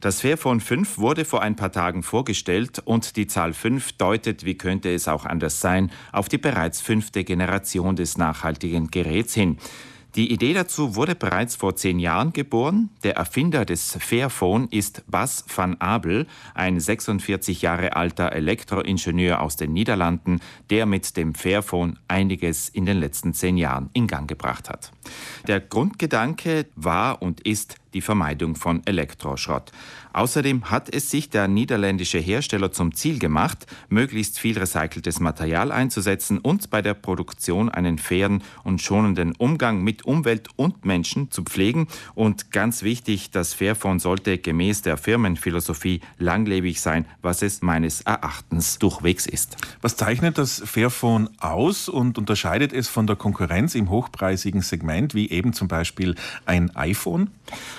Das Fairphone 5 wurde vor ein paar Tagen vorgestellt und die Zahl 5 deutet, wie könnte es auch anders sein, auf die bereits fünfte Generation des nachhaltigen Geräts hin. Die Idee dazu wurde bereits vor zehn Jahren geboren. Der Erfinder des Fairphone ist Bas van Abel, ein 46 Jahre alter Elektroingenieur aus den Niederlanden, der mit dem Fairphone einiges in den letzten zehn Jahren in Gang gebracht hat. Der Grundgedanke war und ist die Vermeidung von Elektroschrott. Außerdem hat es sich der niederländische Hersteller zum Ziel gemacht, möglichst viel recyceltes Material einzusetzen und bei der Produktion einen fairen und schonenden Umgang mit Umwelt und Menschen zu pflegen. Und ganz wichtig, das Fairphone sollte gemäß der Firmenphilosophie langlebig sein, was es meines Erachtens durchwegs ist. Was zeichnet das Fairphone aus und unterscheidet es von der Konkurrenz im hochpreisigen Segment, wie eben zum Beispiel ein iPhone?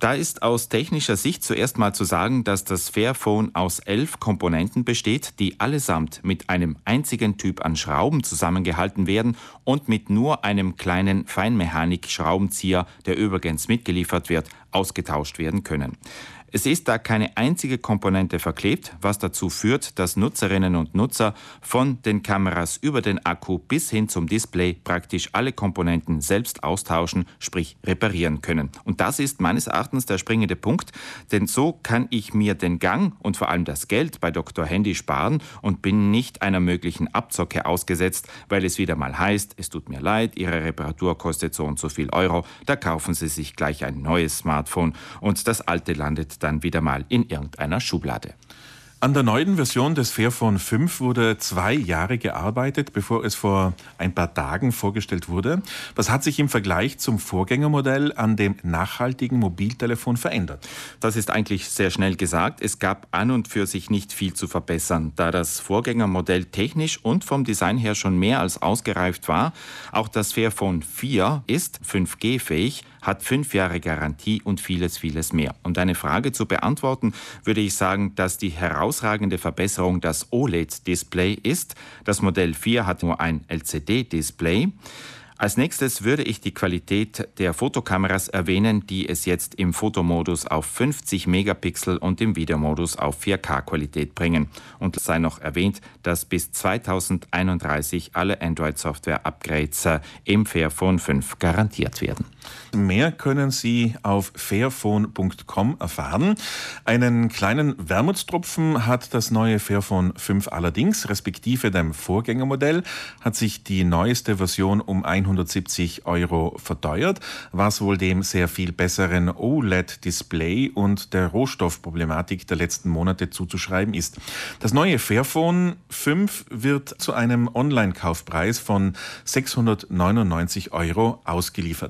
Da ist aus technischer Sicht zuerst mal zu sagen, dass das Fairphone aus elf Komponenten besteht, die allesamt mit einem einzigen Typ an Schrauben zusammengehalten werden und mit nur einem kleinen Feinmechanik-Schraubenzieher, der übrigens mitgeliefert wird, ausgetauscht werden können. Es ist da keine einzige Komponente verklebt, was dazu führt, dass Nutzerinnen und Nutzer von den Kameras über den Akku bis hin zum Display praktisch alle Komponenten selbst austauschen, sprich reparieren können. Und das ist meines Erachtens der springende Punkt, denn so kann ich mir den Gang und vor allem das Geld bei Dr. Handy sparen und bin nicht einer möglichen Abzocke ausgesetzt, weil es wieder mal heißt, es tut mir leid, Ihre Reparatur kostet so und so viel Euro, da kaufen Sie sich gleich ein neues Smartphone und das alte landet dann wieder mal in irgendeiner Schublade. An der neuen Version des Fairphone 5 wurde zwei Jahre gearbeitet, bevor es vor ein paar Tagen vorgestellt wurde. Was hat sich im Vergleich zum Vorgängermodell an dem nachhaltigen Mobiltelefon verändert? Das ist eigentlich sehr schnell gesagt. Es gab an und für sich nicht viel zu verbessern, da das Vorgängermodell technisch und vom Design her schon mehr als ausgereift war. Auch das Fairphone 4 ist 5G-fähig, hat fünf Jahre Garantie und vieles, vieles mehr. Um deine Frage zu beantworten, würde ich sagen, dass die herausragende Verbesserung das OLED-Display ist. Das Modell 4 hat nur ein LCD-Display. Als nächstes würde ich die Qualität der Fotokameras erwähnen, die es jetzt im Fotomodus auf 50 Megapixel und im Videomodus auf 4K-Qualität bringen. Und sei noch erwähnt, dass bis 2031 alle Android-Software-Upgrades äh, im Fairphone 5 garantiert werden. Mehr können Sie auf fairphone.com erfahren. Einen kleinen Wermutstropfen hat das neue Fairphone 5 allerdings, respektive dem Vorgängermodell, hat sich die neueste Version um 170 Euro verteuert, was wohl dem sehr viel besseren OLED-Display und der Rohstoffproblematik der letzten Monate zuzuschreiben ist. Das neue Fairphone 5 wird zu einem Online-Kaufpreis von 699 Euro ausgeliefert.